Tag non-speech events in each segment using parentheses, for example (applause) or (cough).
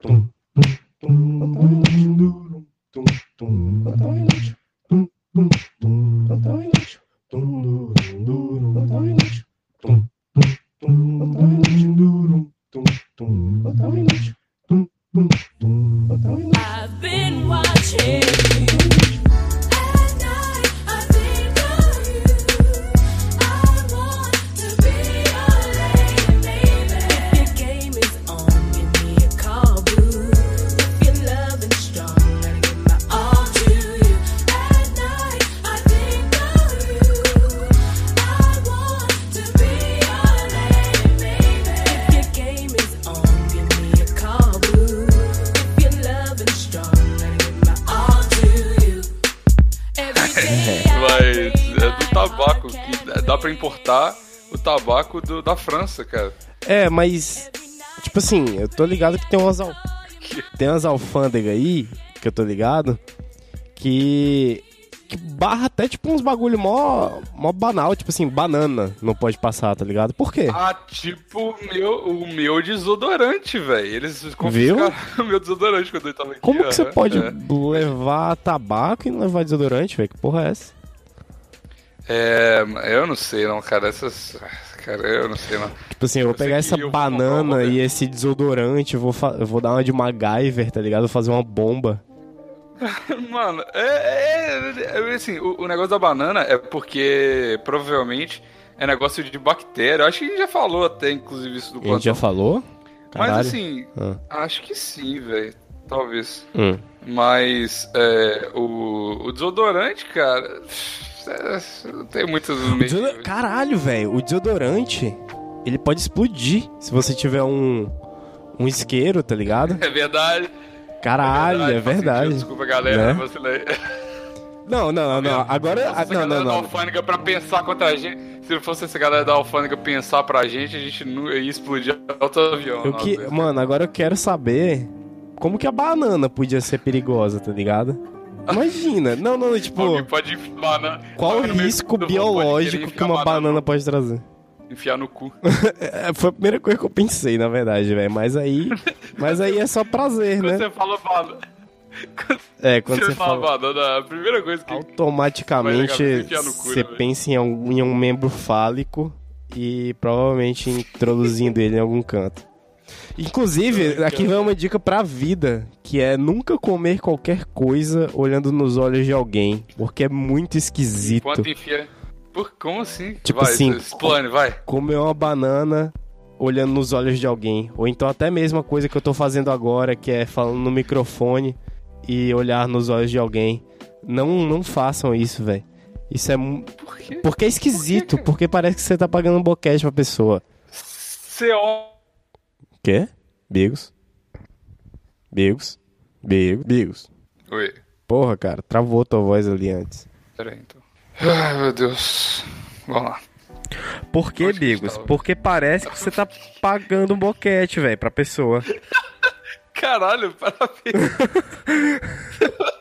좀 França, cara. É, mas. Tipo assim, eu tô ligado que tem umas. al- Tem umas alfândegas aí, que eu tô ligado, que. Que barra até tipo uns bagulho mó, mó banal, tipo assim, banana não pode passar, tá ligado? Por quê? Ah, tipo o meu, o meu desodorante, velho. Eles Viu? confiscaram (laughs) o meu desodorante quando eu tava aqui. Como que você pode é. levar tabaco e não levar desodorante, velho? Que porra é essa? É, eu não sei não, cara. Essas. Cara, eu não sei não. Tipo assim, eu vou Eu pegar essa banana e esse desodorante, eu vou, eu vou dar uma de MacGyver, tá ligado? Vou fazer uma bomba. (laughs) Mano, é, é- é- assim, o, o negócio da banana é porque provavelmente é negócio de bactéria. Eu acho que a gente já falou até, inclusive, isso do A gente já plantão. falou? Caralho. Mas assim, Ah. acho que sim, velho. Talvez. Hum. Mas é, o, o desodorante, cara. É, Não tem muitas. Desodo- Caralho, velho, o desodorante, ele pode explodir se você tiver um um isqueiro, tá ligado? (laughs) É verdade. Caralho, é faz verdade. sentido, Desculpa, galera. Né? Né? (laughs) Não, não, não, agora Nossa, essa não, não, galera da não. alfândega pra pensar contra a gente. Se não fosse essa galera da alfândega pensar pra gente, a gente não ia explodir outro avião. Eu que, ia- mano, agora eu quero saber como que a banana podia ser perigosa, tá ligado? Imagina. Não, não, tipo, Alguém pode na- qual o no risco biológico que uma banana pode trazer? Enfiar no cu. (laughs) É, foi a primeira coisa que eu pensei, na verdade, velho. Mas aí, mas aí é só prazer, Quando né? você fala banana. (laughs) É, quando você, você fala fala banana, a primeira coisa que. automaticamente no cu, você né, pensa em um, em um membro fálico e provavelmente introduzindo ele em algum canto. Inclusive, aqui vai uma dica pra vida, que é nunca comer qualquer coisa olhando nos olhos de alguém, porque é muito esquisito. Enquanto enfia. Por, como assim? Tipo vai, assim, Explane, vai. Comer uma banana olhando nos olhos de alguém, ou então até mesmo a coisa que eu tô fazendo agora, que é falando no microfone e olhar nos olhos de alguém. Não, não façam isso, velho. Isso é Por quê? porque é esquisito, porque parece que você tá pagando um boquete pra pessoa. CO. Quê? Bigos? Bigos? Bigos? Bigos? Oi. Porra, cara, travou tua voz ali antes. Pera aí, então. Ai, meu Deus. Vamos lá. Por que, Bigos? Porque parece que você tá pagando um boquete, velho, pra pessoa. (laughs) Caralho, parabéns. (laughs)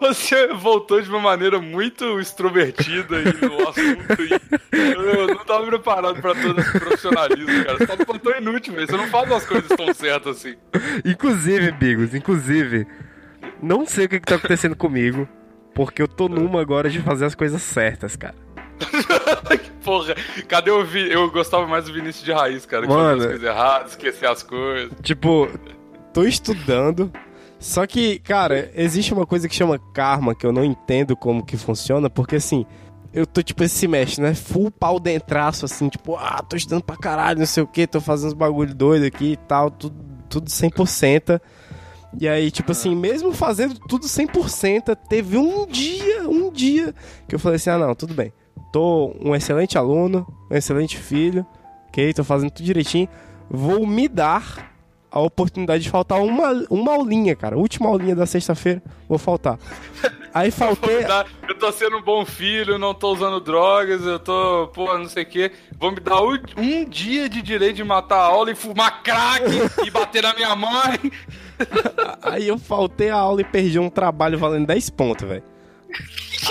Você voltou de uma maneira muito extrovertida aí no assunto. E eu não tava preparado pra todo esse profissionalismo, cara. Você tá tão inútil, velho. Você não faz as coisas tão certas assim. Inclusive, Bigos, inclusive, não sei o que, que tá acontecendo comigo, porque eu tô numa agora de fazer as coisas certas, cara. (laughs) Porra, cadê o Vi? Eu gostava mais do Vinícius de Raiz, cara. Que Mano. as coisas erradas, esquecer as coisas. Tipo, tô estudando. Só que, cara, existe uma coisa que chama karma que eu não entendo como que funciona, porque assim, eu tô tipo esse semestre, né? Full pau dentraço, assim, tipo, ah, tô estudando pra caralho, não sei o que, tô fazendo uns bagulho doido aqui e tal, tudo, tudo 100%. E aí, tipo assim, mesmo fazendo tudo 100%, teve um dia, um dia, que eu falei assim: ah, não, tudo bem. Tô um excelente aluno, um excelente filho, ok? Tô fazendo tudo direitinho. Vou me dar a oportunidade de faltar uma, uma aulinha, cara. Última aulinha da sexta-feira, vou faltar. Aí (laughs) faltei. Tá, Eu tô sendo um bom filho, não tô usando drogas, eu tô, pô, não sei o quê. Vão me dar um um dia de direito de matar a aula e fumar crack e bater na minha mãe. (laughs) Aí eu faltei a aula e perdi um trabalho valendo 10 pontos, velho.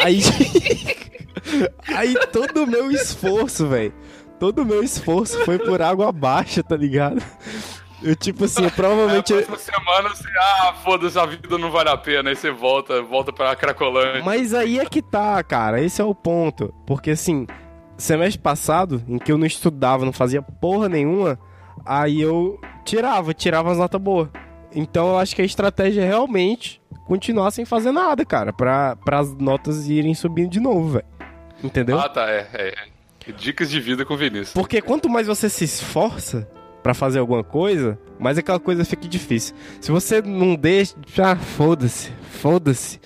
Aí. (laughs) aí todo o meu esforço, velho. Todo o meu esforço foi por água abaixo, tá ligado? Eu, tipo assim, provavelmente. A próxima semana você, ah, foda-se, a vida não vale a pena. Aí você volta, volta pra Cracolândia. Mas aí é que tá, cara. Esse é o ponto. Porque assim, semestre passado, em que eu não estudava, não fazia porra nenhuma, aí eu tirava, tirava as notas boas. Então eu acho que a estratégia é realmente continuar sem fazer nada, cara. Pra, as notas irem subindo de novo, velho. Entendeu? Ah, tá, é, é, é. Dicas de vida com o Vinícius. Porque quanto mais você se esforça pra fazer alguma coisa, mais aquela coisa fica difícil. Se você não deixa, já foda-se, foda-se.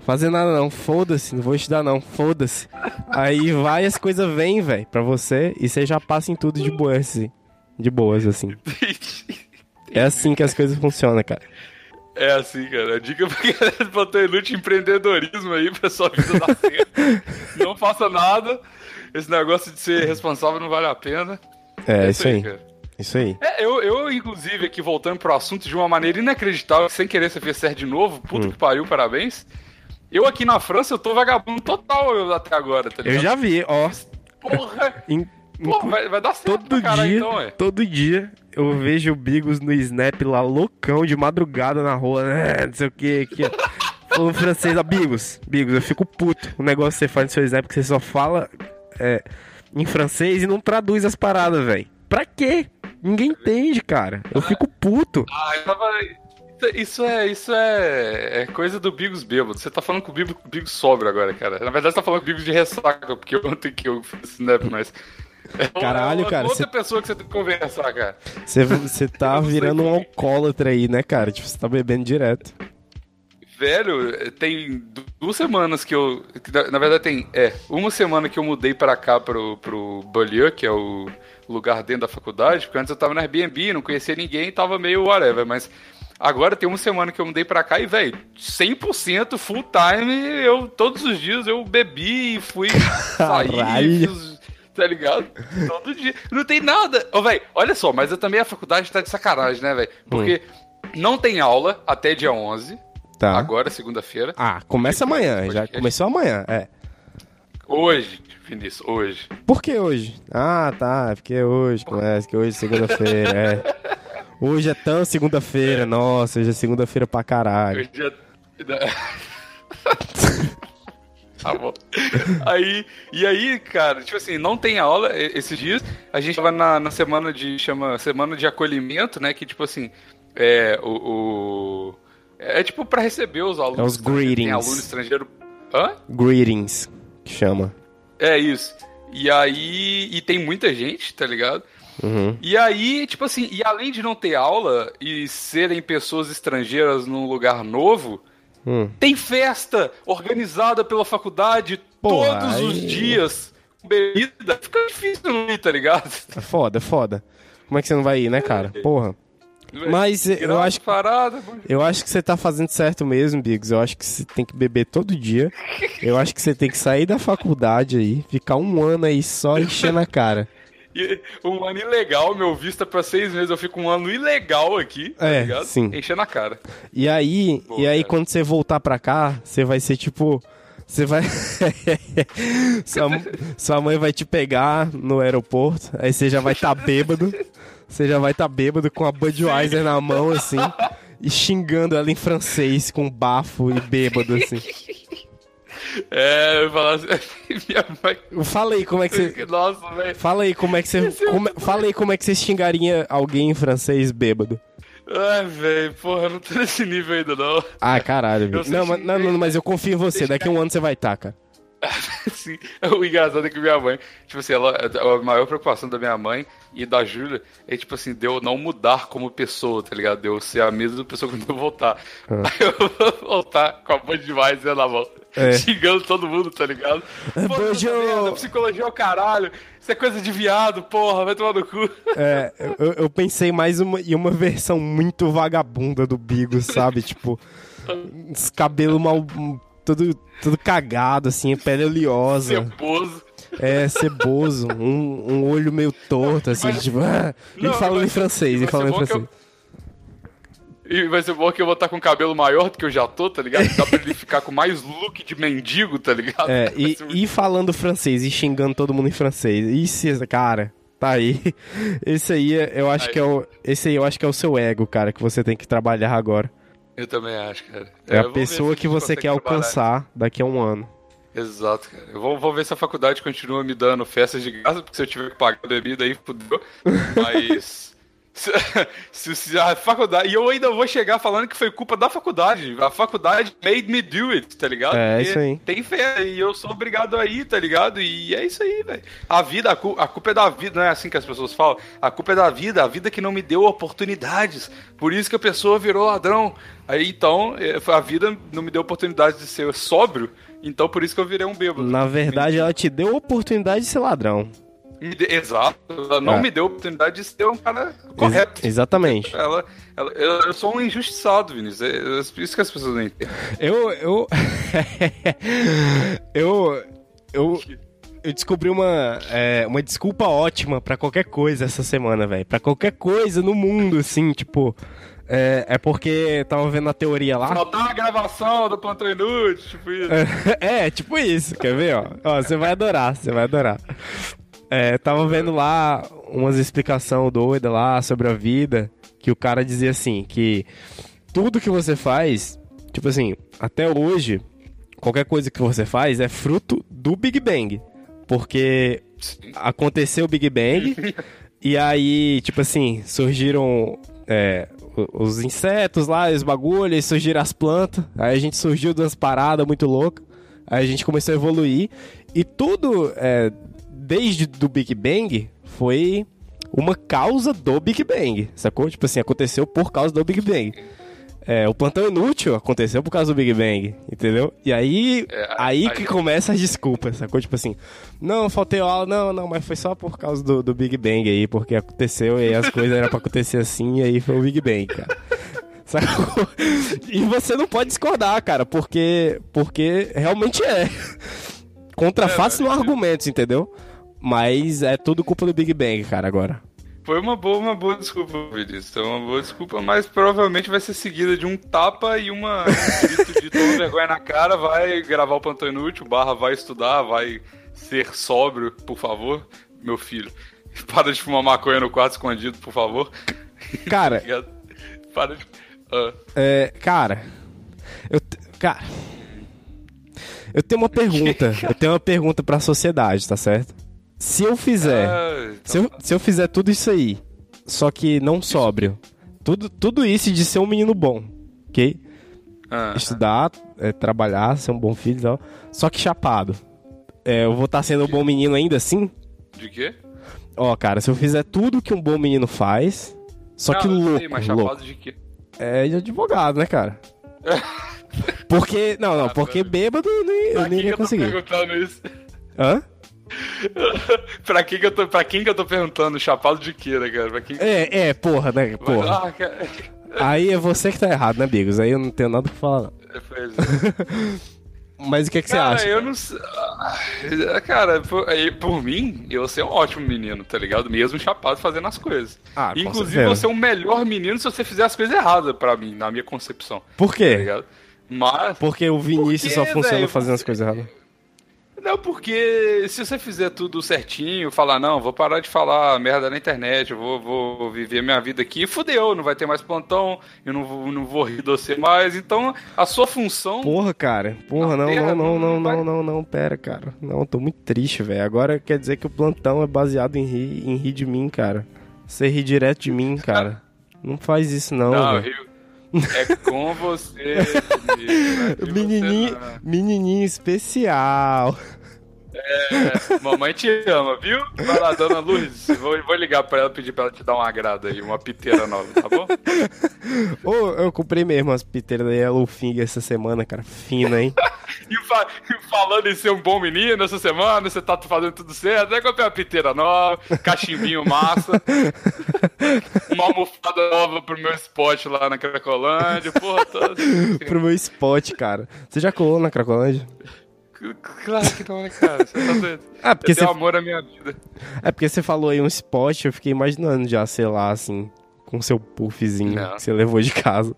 Fazer nada não, foda-se, não vou estudar não, foda-se. Aí vai as coisas vêm, velho, pra você e você já passa em tudo de boas, assim. De boas, assim. É assim que as coisas funcionam, cara. É assim, cara. A dica pra galera Plantão Inútil empreendedorismo aí pra sua vida dar certo. não faça nada. Esse negócio de ser responsável não vale a pena. É, isso aí. cara. Isso aí. É, eu, eu, inclusive, aqui voltando pro assunto de uma maneira inacreditável, sem querer fez certo de novo, puta Hum. que pariu, parabéns. Eu aqui na França, eu tô vagabundo total até agora, tá ligado? Eu já vi, ó. Porra! (laughs) Pô, vai, vai dar certo todo caralho, dia, então, ué. todo dia eu vejo o Bigos no Snap lá, loucão, de madrugada na rua, né? Não sei o que, aqui, ó. Falando francês, ó, Bigos, Bigos, eu fico puto. O negócio que você faz no seu Snap que você só fala é, em francês e não traduz as paradas, velho. Pra quê? Ninguém entende, cara. Eu fico puto. Ah, eu tava... Isso é, isso é, é coisa do Bigos bêbado. Você tá falando com o Bigos, Bigos sóbrio agora, cara. Na verdade, você tá falando com o Bigos de ressaca, porque ontem que eu fiz snap, mas... É Caralho, uma- cara, Outra você- pessoa que você tem que conversar, cara. Você, você tá virando um como- alcoólatra aí, né, cara? Tipo, você tá bebendo direto. Velho, tem du- duas semanas que eu. na verdade, tem. É, uma semana que eu mudei pra cá, pro, pro Beaulieu, que é o lugar dentro da faculdade, porque antes eu tava no Airbnb, não conhecia ninguém e tava meio whatever, mas. Agora tem uma semana que eu mudei pra cá e, velho, 100% full time, eu todos os dias eu bebi e fui (laughs) sair, tá ligado? Todo dia. Não tem nada. Ô, velho, olha só, mas eu também a faculdade tá de sacanagem, né, velho? Porque não tem aula até dia 11. Tá. Agora, segunda-feira. Ah, começa amanhã. Já começou amanhã, é. Hoje, Vinícius, hoje. Por que hoje? Ah, tá. Porque é hoje, começa, que hoje é segunda-feira, é. Hoje é tão segunda-feira, nossa, hoje é segunda-feira pra caralho. Hoje é. (laughs) tá bom. Aí, e aí, cara, tipo assim, não tem aula esses dias. A gente tava na, na semana de. chama Semana de Acolhimento, né? Que, tipo assim, é o. o- é tipo pra receber os alunos. É os estrangeiros. Tem greetings. aluno estrangeiro. Hã? Greetings, que chama. É isso. E aí. E tem muita gente, tá ligado? Uhum. E aí, tipo assim, e além de não ter aula e serem pessoas estrangeiras num lugar novo, Hum. tem festa organizada pela faculdade Porra, todos os aí- dias. com Bebida, fica difícil não ir, tá ligado? É foda, é foda. Como é que você não vai ir, né, cara? Porra. Mas eu acho umas paradas, Eu acho que você tá fazendo certo mesmo, Biggs. Eu acho que você tem que beber todo dia. Eu acho que você tem que sair da faculdade aí, ficar um ano aí só enchendo a cara. (laughs) Um ano ilegal, meu visto é pra seis meses, eu fico um ano ilegal aqui, tá É, ligado? sim. Enchendo a cara. E aí, Boa, e aí cara. quando você voltar pra cá, você vai ser tipo. Você vai. (laughs) sua, sua mãe vai te pegar no aeroporto, aí você já vai estar bêbado. (laughs) Você já vai estar bêbado com a Budweiser na mão, assim, e xingando ela em francês, com bafo e bêbado, assim. É, eu falar assim, (laughs) minha mãe. Fala aí como é que você. Nossa, velho. Fala aí como é que você. como- fala aí como é que você xingaria alguém em francês bêbado. Ai, velho, porra, eu não tô nesse nível ainda, não. Ah, caralho, bicho. Não, mas, não, não, mas eu confio em você. Daqui a um ano você vai estar, cara. (laughs) Assim, o engraçado é que minha mãe, tipo assim, ela, a maior preocupação da minha mãe e da Júlia é, tipo assim, de eu não mudar como pessoa, tá ligado? De eu ser a mesma pessoa quando eu voltar. Aí (laughs) eu vou voltar com a mãe demais na mão, Ah. É. xingando todo mundo, tá ligado? Pô, merda, psicologia é o caralho, isso é coisa de viado, porra, vai tomar no cu. É, eu, eu pensei mais uma, em uma versão muito vagabunda do Bigos, sabe? tipo, os cabelos mal. Tudo, tudo cagado, assim, pele oleosa. Ceboso. É, ceboso. (laughs) Um, um olho meio torto, assim, tipo. Ah, e falando em francês, e falando em francês. E vai ser bom que eu vou estar com o cabelo maior do que eu já tô, tá ligado? Dá pra ele ficar com mais look de mendigo, tá ligado? É, e, ser e falando francês, e xingando todo mundo em francês. Isso, cara. Tá aí. Esse aí, eu acho Aí. que é o, esse aí eu acho que é o seu ego, cara, que você tem que trabalhar agora. Eu também acho, cara. É a pessoa que você quer trabalhar. alcançar daqui a um ano. Exato, cara. Eu vou, vou ver se a faculdade continua me dando festas de graça, porque se eu tiver que pagar bebida aí, fudeu. (laughs) Mas. Se, (laughs) se, se a faculdade. E eu ainda vou chegar falando que foi culpa da faculdade. A faculdade made me do it, tá ligado? É, Porque isso aí. Tem fé e eu sou obrigado a ir, tá ligado? E é isso aí, velho. A vida, a, cu- a culpa é da vida, não é assim que as pessoas falam? A culpa é da vida, a vida que não me deu oportunidades. Por isso que a pessoa virou ladrão. Aí então, eh, a vida não me deu oportunidade de ser sóbrio. Então por isso que eu virei um bêbado. Na verdade, ela te deu oportunidade de ser ladrão. Exato. Ela não É. me deu a oportunidade de ser um cara correto. Ex- exatamente. Ela, ela- eu, eu sou um injustiçado, Vinícius. É, é por isso que as pessoas não entendem. Eu. Eu. (laughs) eu. Eu. Eu descobri uma, é, uma desculpa ótima pra qualquer coisa essa semana, velho. Pra qualquer coisa no mundo, assim, tipo. É, é porque tava vendo a teoria lá. Faltar a gravação do Plantão Inútil, tipo isso. (laughs) É, tipo isso, quer ver, ó? Ó, você vai adorar, você vai adorar. É, tava vendo lá umas explicações doidas lá sobre a vida, que o cara dizia assim, que tudo que você faz, tipo assim, até hoje, qualquer coisa que você faz é fruto do Big Bang. Porque aconteceu o Big Bang, (laughs) e aí, tipo assim, surgiram é, os insetos lá, os bagulhos, aí surgiram as plantas, aí a gente surgiu de umas paradas muito loucas, aí a gente começou a evoluir, e tudo, é, desde do Big Bang, foi uma causa do Big Bang, sacou? Tipo assim, aconteceu por causa do Big Bang. É, o plantão inútil aconteceu por causa do Big Bang, entendeu? E aí, É, aí aí- que começa as desculpas, sacou? Tipo assim, não, faltei aula, não, não, mas foi só por causa do, do Big Bang aí, porque aconteceu e as coisas eram pra acontecer assim, e aí foi o Big Bang, cara. (laughs) Sacou? E você não pode discordar, cara, porque, porque realmente é. Contra fatos É, não mas- argumentos, entendeu? Mas é tudo culpa do Big Bang, cara, agora. Foi uma boa, uma boa desculpa, Vinícius. Foi uma boa desculpa, mas provavelmente vai ser seguida de um tapa e uma (laughs) um de toma vergonha na cara, vai gravar o Plantão Inútil, barra vai estudar, vai ser sóbrio, por favor, meu filho. (laughs) Para de fumar maconha no quarto escondido, por favor. (laughs) Cara. Para de... Ah, É, cara, eu, cara, eu tenho uma pergunta, eu tenho uma pergunta pra sociedade, tá certo? Se eu fizer, ah, então se eu, se eu fizer tudo isso aí, só que não sóbrio, tudo, tudo isso de ser um menino bom, ok? ah, Estudar, é, trabalhar, ser um bom filho e tal, só que chapado, é, eu vou estar sendo um bom menino ainda assim? De quê? Ó, cara, se eu fizer tudo que um bom menino faz, só que Não, eu sei, louco, mas louco. chapado de quê? É de advogado, né, cara? (laughs) Porque. Não, não, Ah, porque bêbado eu nem, eu nem ia que conseguir. perguntando isso? Hã? (laughs) pra, quem que eu tô, pra quem que eu tô perguntando? Chapado de quê, né, cara? Pra quem... É, é, porra, né? Porra. Ah, cara... (laughs) Aí é você que tá errado, né, Bigos? Aí eu não tenho nada pra falar, não. Pois é. (laughs) Mas o que, é que você Cara, acha? eu não sei. Ah, Cara, por, aí, por mim, eu ser um ótimo menino, tá ligado? Mesmo chapado fazendo as coisas. Ah, Inclusive, você é um melhor menino se você fizer as coisas erradas pra mim, na minha concepção. Por Tá quê? ligado? Mas. Porque o Vinícius Por só funciona fazendo as coisas erradas. Não, porque se você fizer tudo certinho, falar, não, vou parar de falar merda na internet, eu vou, vou viver minha vida aqui, fudeu, não vai ter mais plantão, eu não vou, não vou rir de você mais. Então, a sua função. Porra, cara. Porra, não, terra não, não, não não, não, não, não, pera, cara. Não, tô muito triste, velho. Agora quer dizer que o plantão é baseado em rir, em rir de mim, cara. Você ri direto de mim, cara. Não faz isso, não, Não. É com você. Menininho, menininho especial. É, mamãe te ama, viu? Vai lá, dona Luz. Vou, vou ligar pra ela pedir pra ela te dar um agrado aí, uma piteira nova, tá bom? Ô, eu comprei mesmo as piteiras da Yellowfinger essa semana, cara. Fina, hein? (laughs) E, fa- e falando em ser um bom menino essa semana, você tá fazendo tudo certo. Aí comprei uma piteira nova, cachimbinho massa, (laughs) uma almofada nova pro meu spot lá na Cracolândia, porra, toda. Pro meu spot, cara. Você já colou na Cracolândia? Claro que não, né, cara? Você tá doido? (laughs) Ah, porque Eu você- amor à minha vida. É porque você falou aí um spot, eu fiquei imaginando já, sei lá, assim, com seu puffzinho Não. que você levou de casa.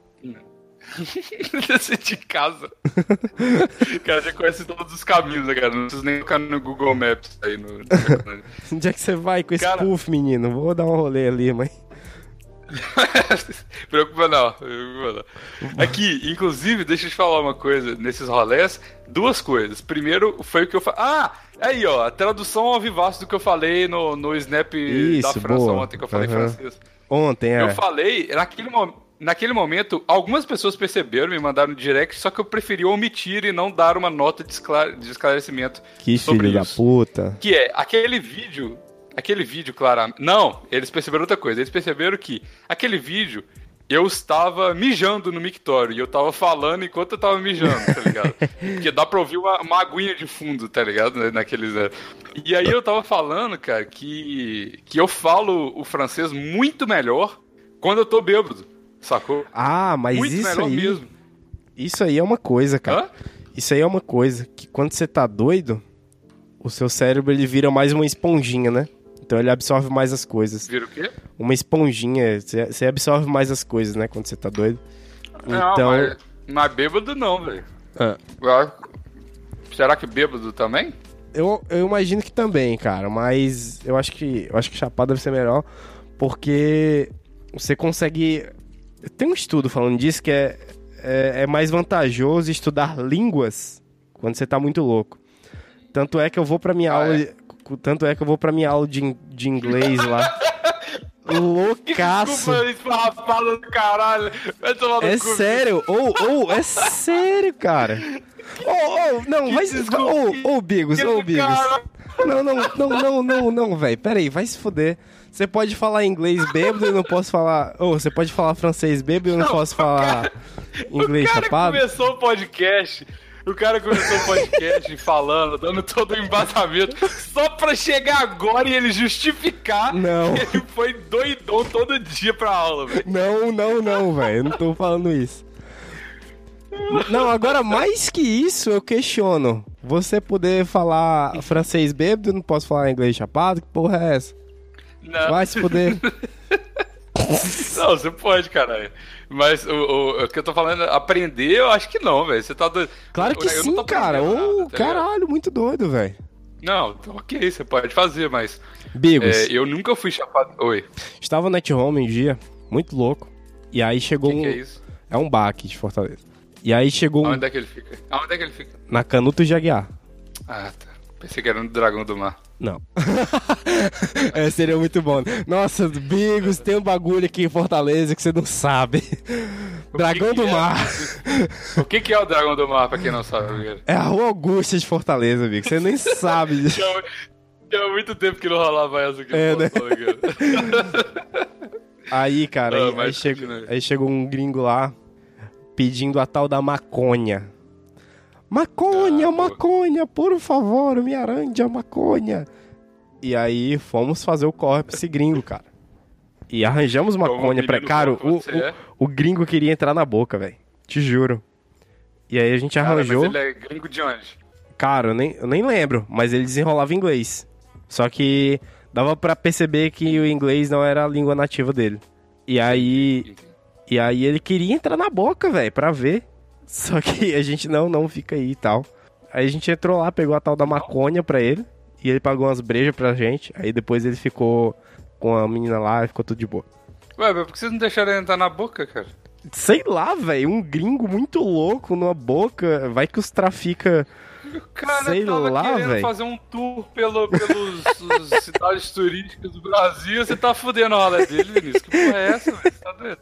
Descer (laughs) de casa. (laughs) cara, já conhece todos os caminhos, né, cara? Não precisa nem ficar no Google Maps aí no. Onde é que você vai com esse Cara- puff, menino? Vou dar um rolê ali, mas. (laughs) Preocupa não, preocupa não. Aqui, inclusive, deixa eu te falar uma coisa. Nesses rolés, duas coisas. Primeiro, foi o que eu falei. Ah! Aí, ó, a tradução ao vivaço do que eu falei no, no Snap da Isso, França boa. ontem, que eu falei Aham. francês. Ontem, é. Eu falei, naquele, mo- naquele momento, algumas pessoas perceberam, me mandaram no direct, só que eu preferi omitir e não dar uma nota de, esclare- de esclarecimento Que sobre filho da puta. Que é, aquele vídeo. Aquele vídeo, claramente. Não, eles perceberam outra coisa. Eles perceberam que aquele vídeo. Eu estava mijando no mictório e eu tava falando enquanto eu tava mijando, tá ligado? (laughs) Porque dá pra ouvir uma, uma aguinha de fundo, tá ligado? né, Naqueles. né? E aí eu tava falando, cara, que, que eu falo o francês muito melhor quando eu tô bêbado, sacou? Ah, mas muito isso melhor aí. mesmo. Isso aí é uma coisa, cara. Hã? Isso aí é uma coisa que quando você tá doido, o seu cérebro ele vira mais uma esponjinha, né? Então ele absorve mais as coisas. Vira o quê? Uma esponjinha, você absorve mais as coisas, né? Quando você tá doido. Não, Então. mas, mas bêbado não, velho. Ah, Será que bêbado também? eu, eu imagino que também, cara, mas eu acho que eu acho que chapado deve ser melhor porque você consegue. Tem um estudo falando disso que é, é, é mais vantajoso estudar línguas quando você tá muito louco. Tanto é que eu vou pra minha Ah, aula. é? Tanto é que eu vou pra minha aula de, de inglês lá. (laughs) Loucaço! Desculpa, esfarrapada do caralho. É cu. sério, ou, ou, é sério, cara. (laughs) Ô, ô, não, vai. desculpa, Ô, ô, Bigos, que do Bigos. cara- Não, não, não, não, não, não, velho. Pera aí, vai se fuder. Você pode falar inglês bêbado e eu não posso falar. Ou você pode falar francês bêbado e eu não, Não, posso falar inglês o cara chapado? começou o podcast. O cara começou o podcast (laughs) falando, dando todo o embasamento, só pra chegar agora e ele justificar Não. que ele foi doidão todo dia pra aula, velho. Não, não, não, velho. Eu não tô falando isso. Não, agora mais que isso, eu questiono. Você poder falar francês bêbado eu não posso falar inglês chapado? Que porra é essa? Não, Vai se fuder. (laughs) não você pode, caralho. Mas o, o, o que eu tô falando, aprender, eu acho que não, velho. Você tá doido. Claro que Eu sim, cara. Ô, tá ligado? caralho, muito doido, velho. Não, tá ok, você pode fazer, mas Bigos, é, eu nunca fui chapado. Oi, estava no Home um dia, muito louco. E aí chegou que, um. que é isso? É um bar aqui de Fortaleza. E aí chegou um Aonde é que ele fica? Aonde é que ele fica? na Canuto de Aguiar. Ah, tá. Pensei que era no Dragão do Mar. Não. (laughs) é, seria muito bom. Nossa, Bigos, tem um bagulho aqui em Fortaleza que você não sabe. Dragão que do é? Mar. O que, que é o Dragão do Mar, pra quem não sabe? É a Rua Augusta de Fortaleza, Bigos. Você nem sabe. (laughs) disso. Tinha, muito tempo que não rolava essa aqui. É, no né? (laughs) Aí, cara, Ah, aí, aí chegou, aí chegou um gringo lá pedindo a tal da maconha. Maconha, Ah, maconha, por favor, me arande a maconha. E aí fomos fazer o corre pra esse gringo, cara. E arranjamos maconha pra. Cara, o, o, é. o gringo queria entrar na boca, velho. Te juro. E aí a gente Cara, mas arranjou. ele é gringo de onde? Cara, eu nem, eu nem lembro, mas ele desenrolava inglês. Só que dava pra perceber que o inglês não era a língua nativa dele. E aí. E aí ele queria entrar na boca, velho, pra ver. Só que a gente não, não fica aí e tal. Aí a gente entrou lá, pegou a tal da maconha pra ele. E ele pagou umas brejas pra gente. Aí depois ele ficou com a menina lá e ficou tudo de boa. Ué, mas por que vocês não deixaram ele entrar na boca, cara? Sei lá, velho, um gringo muito louco numa boca. Vai que os trafica. O cara Sei tava lá, querendo véi. fazer um tour pelo, pelos os (laughs) cidades turísticas do Brasil. Você tá fudendo a rola dele, Vinícius. Que porra é essa, velho? Você tá doido?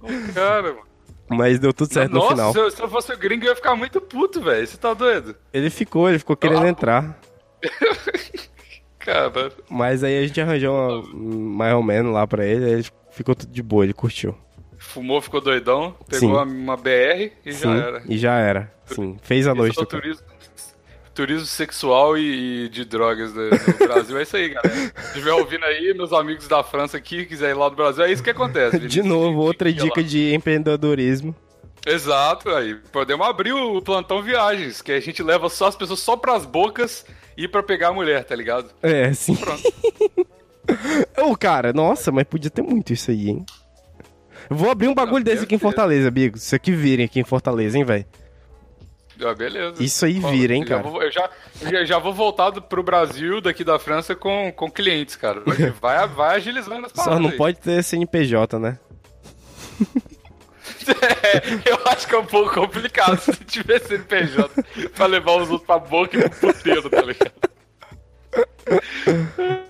Ô, cara, mano. Mas deu tudo certo Nossa, no final. Se, eu, se eu fosse o gringo, eu ia ficar muito puto, velho. Você tá doido? Ele ficou, ele ficou querendo Ah. entrar. (laughs) Cara, Mas aí a gente arranjou uma, mais ou menos lá pra ele, aí ele ficou tudo de boa, ele curtiu. fumou, ficou doidão, pegou uma, uma BR e Sim, já era. e já era. Sim, fez a noite. Turismo, sexual e, e de drogas do, no (laughs) Brasil. É isso aí, galera. Se estiver ouvindo aí, meus amigos da França aqui, quiser ir lá do Brasil, é isso que acontece. (laughs) De Vinícius. novo, outra dica de empreendedorismo. Exato, aí. Podemos abrir o plantão viagens, que a gente leva só as pessoas só pras bocas e pra pegar a mulher, tá ligado? É, sim. Pronto. (laughs) Ô, cara, nossa, mas podia ter muito isso aí, hein? Vou abrir um bagulho desse aqui em Fortaleza, amigo. Isso aqui virem aqui em Fortaleza, hein, velho. Ah, beleza. Isso aí vira, hein, eu já cara. vou- Eu já, já, já vou voltar do- pro Brasil, daqui da França, com, com clientes, cara. Vai, (laughs) vai agilizando as Só paradas não aí. pode ter CNPJ, né? (laughs) É, eu acho que é um pouco complicado se tiver CNPJ pra levar os outros pra boca e pro puteiro, tá ligado? (laughs)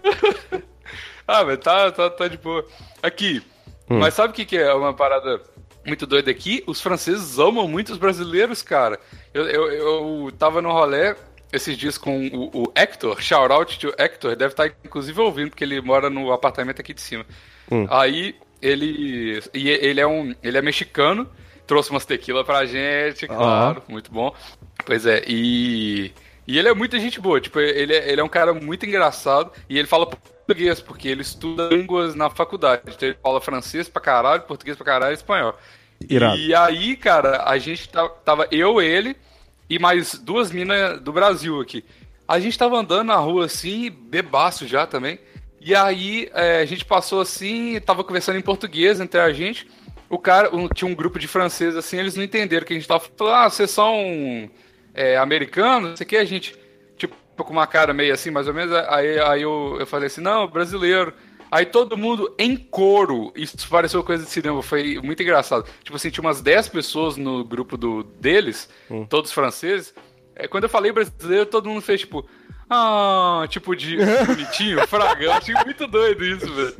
ah, mas tá, tá, tá de boa. Aqui, mas sabe o que, que é uma parada muito doida aqui? Os franceses amam muito os brasileiros, cara. Eu, eu, eu tava no rolê esses dias com o, o Hector, shout out to Hector, deve estar inclusive ouvindo, porque ele mora no apartamento aqui de cima. Aí ele. E ele é um. Ele é mexicano, trouxe umas tequila pra gente, claro, muito bom. Pois é, e. E ele é muita gente boa, tipo, ele é, ele é um cara muito engraçado e ele fala português, porque ele estuda línguas na faculdade. Então ele fala francês pra caralho, português pra caralho e espanhol. Irado. E aí, cara, a gente ta- tava, eu, ele e mais duas minas do Brasil aqui. A gente tava andando na rua assim, bebaço já também. E aí é, a gente passou assim, tava conversando em português entre a gente. O cara, um- tinha um grupo de franceses assim, eles não entenderam que a gente tava falando, ah, vocês são é, americanos, não sei o que, a gente, tipo, com uma cara meio assim, mais ou menos. Aí, aí eu, eu falei assim, não, brasileiro. Aí todo mundo em coro, isso pareceu coisa de cinema, foi muito engraçado. Tipo assim, tinha umas 10 pessoas no grupo do, deles, todos franceses. É, quando eu falei brasileiro, todo mundo fez tipo, ah, tipo de (laughs) bonitinho, fraga. Eu achei muito doido isso, velho.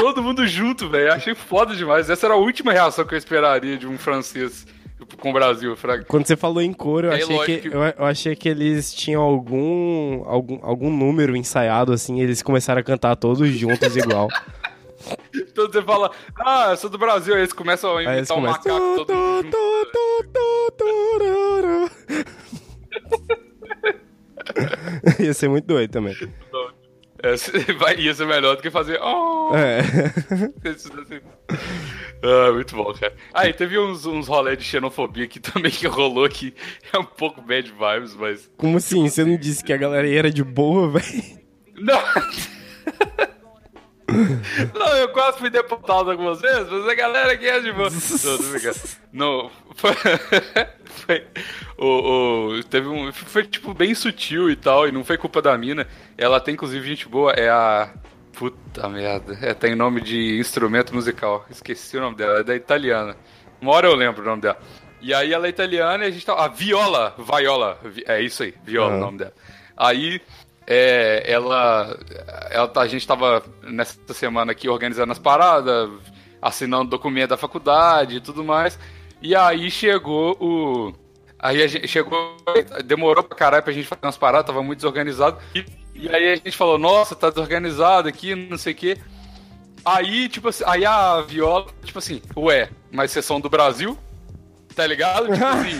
Todo mundo junto, velho. Achei foda demais. Essa era a última reação que eu esperaria de um francês (laughs) com o Brasil, fraga. Quando você falou em coro, eu É achei, que, que- eu, eu achei que eles tinham algum, algum, algum número ensaiado, assim, e eles começaram a cantar todos juntos igual. (laughs) Então você fala, ah, eu sou do Brasil, aí eles começam a eles imitar um começam. macaco todo junto. (laughs) Ia ser muito doido também. É, vai, ia ser melhor do que fazer. Oh! É. Ah, muito bom, cara. Ah, e teve uns, uns rolês de xenofobia aqui (laughs) também que rolou aqui. É um pouco bad vibes, mas. Como assim? Você não disse que a galera aí era de boa, (laughs) velho? Não! (laughs) Não, eu quase fui deportado algumas vezes, mas a galera aqui é de boa. Não. Não, foi. foi o, o- teve um. Foi tipo bem sutil e tal, e não foi culpa da mina. Ela tem inclusive gente boa, é a. Puta merda. É, tem nome de instrumento musical. Esqueci o nome dela, é da italiana. Uma hora eu lembro o nome dela. E aí ela é italiana e a gente tá. A Viola, Viola. vi- É isso aí, Viola Aham. o nome dela. Aí é, ela, ela. tá- A gente tava nessa semana aqui organizando as paradas, assinando documento da faculdade e tudo mais. E aí chegou o. Aí a gente chegou, demorou pra caralho pra gente fazer umas paradas, tava muito desorganizado. E, e aí a gente falou, nossa, tá desorganizado aqui, não sei o quê. Aí, tipo assim, aí a Viola, tipo assim, ué, mas vocês são do Brasil? Tá ligado? Tipo (laughs) assim,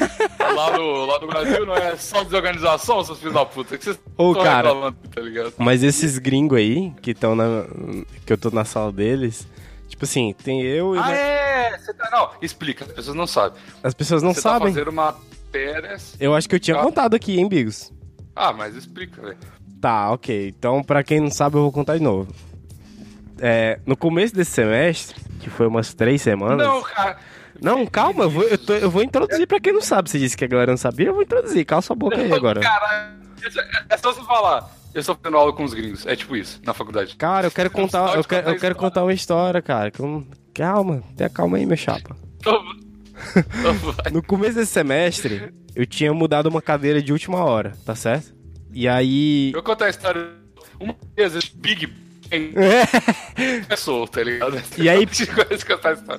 lá no, lá no Brasil não é só desorganização, seus filhos da puta. Que vocês Ô, cara. tá ligado? Mas esses gringos aí, que estão na. que eu tô na sala deles, tipo assim, tem eu e. Ah, mais- é! Você tá, não, explica, as pessoas não sabem. As pessoas não Você tá sabem. fazendo uma Pérez. Eu acho que eu tinha contado aqui, hein, Bigos? Ah, mas explica, velho. Tá, ok. Então, pra quem não sabe, eu vou contar de novo. É, no começo desse semestre, que foi umas três semanas. Não, cara. Não, calma, eu vou, eu, tô- eu vou introduzir pra quem não sabe. Você disse que a galera não sabia, eu vou introduzir. Cala sua boca aí agora. Caralho. É- É só você falar. Eu estou fazendo aula com os gringos. É tipo isso, na faculdade. Cara, eu quero contar, eu quero, eu quero contar uma história, cara. eu Calma, tenha calma aí, meu chapa. Então, (laughs) então. No começo desse semestre, eu tinha mudado uma cadeira de última hora, tá certo? E aí. Eu vou contar a história. Uma vez, Big Bang começou, tá ligado? E aí-. (laughs)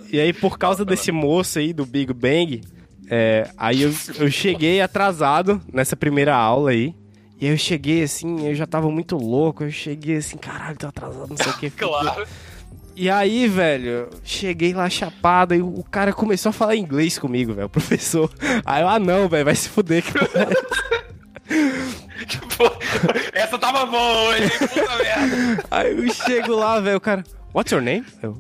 E aí, por causa desse moço aí do Big Bang, é, aí eu, eu cheguei atrasado nessa primeira aula aí. E aí eu cheguei assim, eu já tava muito louco. Eu cheguei assim, caralho, tô atrasado, não sei o que. Claro. E aí, velho, cheguei lá chapado e o cara começou a falar inglês comigo, velho, o professor. Aí eu, ah não, velho, vai se fuder. Que é (laughs) porra. Essa tava boa, hein? Puta merda. aí eu chego lá, velho, o cara, what's your name? Eu,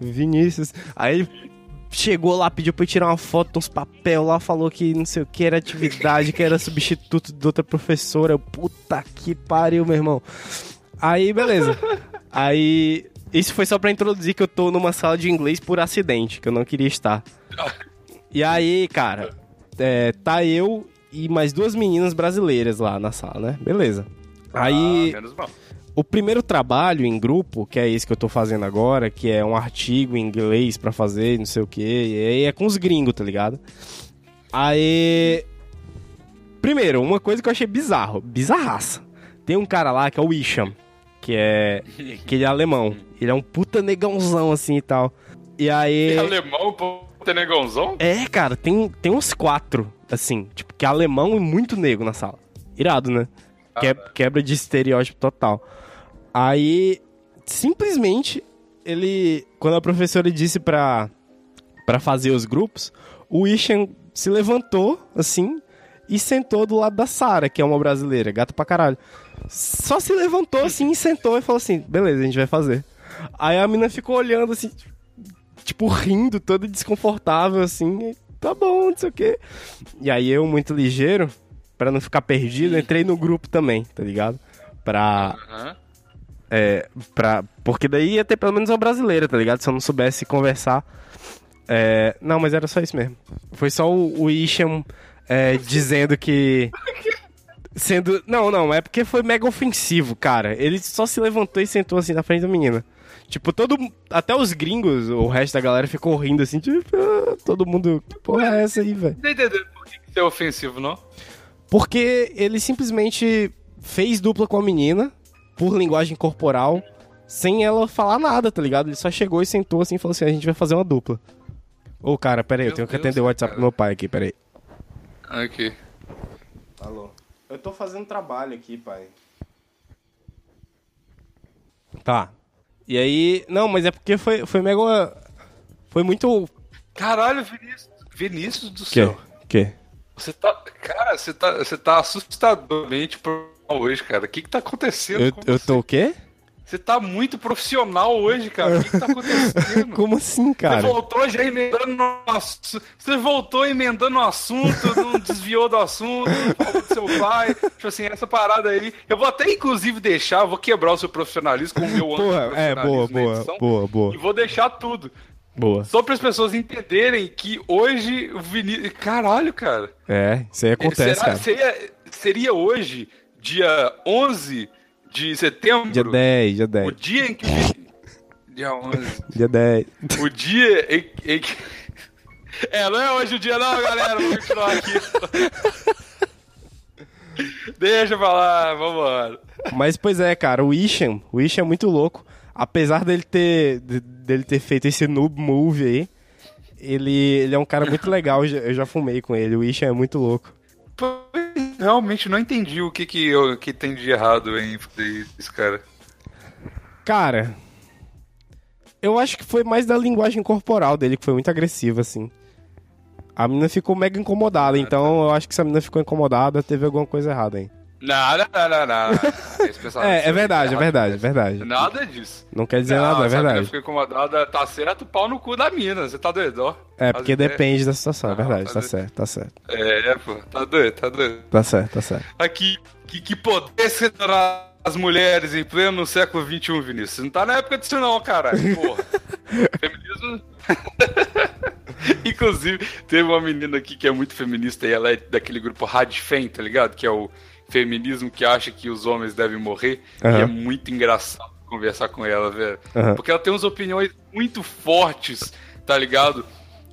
Vinícius. Aí ele chegou lá, pediu pra eu tirar uma foto, uns papel lá, falou que não sei o que era atividade, que era substituto de outra professora. Eu, puta que pariu, meu irmão. Aí, beleza. Aí Isso foi só pra introduzir que eu tô numa sala de inglês por acidente, que eu não queria estar. E aí, cara, é, tá eu e mais duas meninas brasileiras lá na sala, né? Beleza. Aí, Ah, mal. o primeiro trabalho em grupo, que é esse que eu tô fazendo agora, que é um artigo em inglês pra fazer, não sei o quê, e aí é com os gringos, tá ligado? Aí. Primeiro, uma coisa que eu achei bizarro, bizarraça. Tem um cara lá que é o Isham, que é. (laughs) que ele é alemão. Ele é um puta negãozão assim e tal. E aí. É alemão, tem negãozão? É, cara, tem, tem uns quatro, assim, tipo, que é alemão e muito negro na sala. Irado, né? Que- quebra de estereótipo total. Aí, simplesmente, ele. Quando a professora disse pra, pra fazer os grupos, o Ishan se levantou, assim, e sentou do lado da Sara, que é uma brasileira, gata pra caralho. Só se levantou, assim, e sentou e falou assim: beleza, a gente vai fazer. Aí a mina ficou olhando, assim, tipo, rindo, todo desconfortável, assim. Tá bom, não sei o quê. E aí eu, muito ligeiro, pra não ficar perdido, entrei no grupo também, tá ligado? Pra. Aham. É, pra, porque daí ia ter pelo menos uma brasileira, tá ligado? Se eu não soubesse conversar. É, não, mas era só isso mesmo. Foi só o, o Isham é, dizendo que. (laughs) Sendo. Não, não, é porque foi mega ofensivo, cara. Ele só se levantou e sentou assim na frente da menina. Tipo, todo. Até os gringos, o resto da galera ficou rindo assim, tipo, ah, todo mundo. Que porra é essa aí, velho? Não entendendo por que isso é ofensivo, não? Porque ele simplesmente fez dupla com a menina, por linguagem corporal, sem ela falar nada, tá ligado? Ele só chegou e sentou assim e falou assim: a gente vai fazer uma dupla. Ô, cara, pera aí, eu tenho que Deus, atender o WhatsApp cara. do meu pai aqui, pera aí. Aqui. Alô. Eu tô fazendo trabalho aqui, pai. Tá. E aí. Não, mas é porque foi, foi mega. Foi muito. Caralho, Vinícius. Vinícius do Que? céu. Que? Você tá. Cara, você tá, você tá assustadormente profissional hoje, cara. O que que tá acontecendo Eu, eu você? tô o quê? Você tá muito profissional hoje, cara. O que que tá acontecendo? (laughs) Como assim, Você cara? voltou já emendando no assunto. Você voltou emendando no assunto, não desviou do assunto, falou do seu pai. Tipo assim, essa parada aí. Eu vou até, inclusive, deixar, vou quebrar o seu profissionalismo com o meu Porra, é, boa, boa, edição, boa, E boa, vou deixar tudo. boa. Só para as pessoas entenderem que hoje o Vinícius. Caralho, cara. É, isso aí acontece, Será- cara. Seria, seria hoje, dia 11 de setembro, Dia 10, dia o 10. dia em que. o Dia 11. Dia 10. O dia em, em que. É, não é hoje o dia, não, galera. Vamos continuar aqui. Deixa pra lá, vambora. Mas, pois é, cara, o Ishan, o Ishan é muito louco. Apesar dele ter, de- dele ter feito esse noob move aí, ele, ele é um cara muito legal, eu já, eu já fumei com ele. O Ishan é muito louco. Realmente não entendi o que, que, eu, que tem de errado em fazer isso, cara. Cara, eu acho que foi mais da linguagem corporal dele, que foi muito agressiva, assim. A menina ficou mega incomodada, então eu acho que se a menina ficou incomodada, teve alguma coisa errada aí. (laughs) Não, não, não, não, não. Esse pensamento É, é verdade, é verdade, é verdade. Nada disso. Não quer dizer Não, nada, é se verdade. ficou incomodada, tá certo, pau no cu da mina. Você tá doido. É, porque depende da situação, é verdade, tá mas- certo, tá certo. É, pô, tá doido, tá doido. Tá certo, tá certo. Aqui, que, que poder sedurar as mulheres em pleno século XXI, Vinícius. Você não tá na época disso não, cara. Porra. (laughs) Feminismo... (laughs) Inclusive, teve uma menina aqui que é muito feminista e ela é daquele grupo Radfem, tá ligado? Que é o feminismo que acha que os homens devem morrer. Aham. E é muito engraçado conversar com ela, velho. Aham. Porque ela tem umas opiniões muito fortes, tá ligado?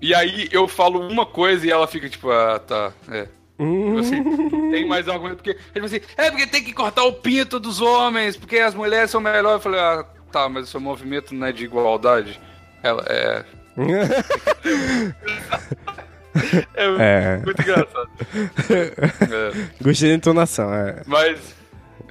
E aí eu falo uma coisa e ela fica tipo, ah, tá, é. Tipo assim, tem mais argumento, porque ele assim, é porque tem que cortar o pinto dos homens, porque as mulheres são melhores. Eu falei, ah, tá, mas o seu movimento não é de igualdade. Ela é. (laughs) É, É. muito engraçado. É, (laughs) Gostei da entonação, é. mas.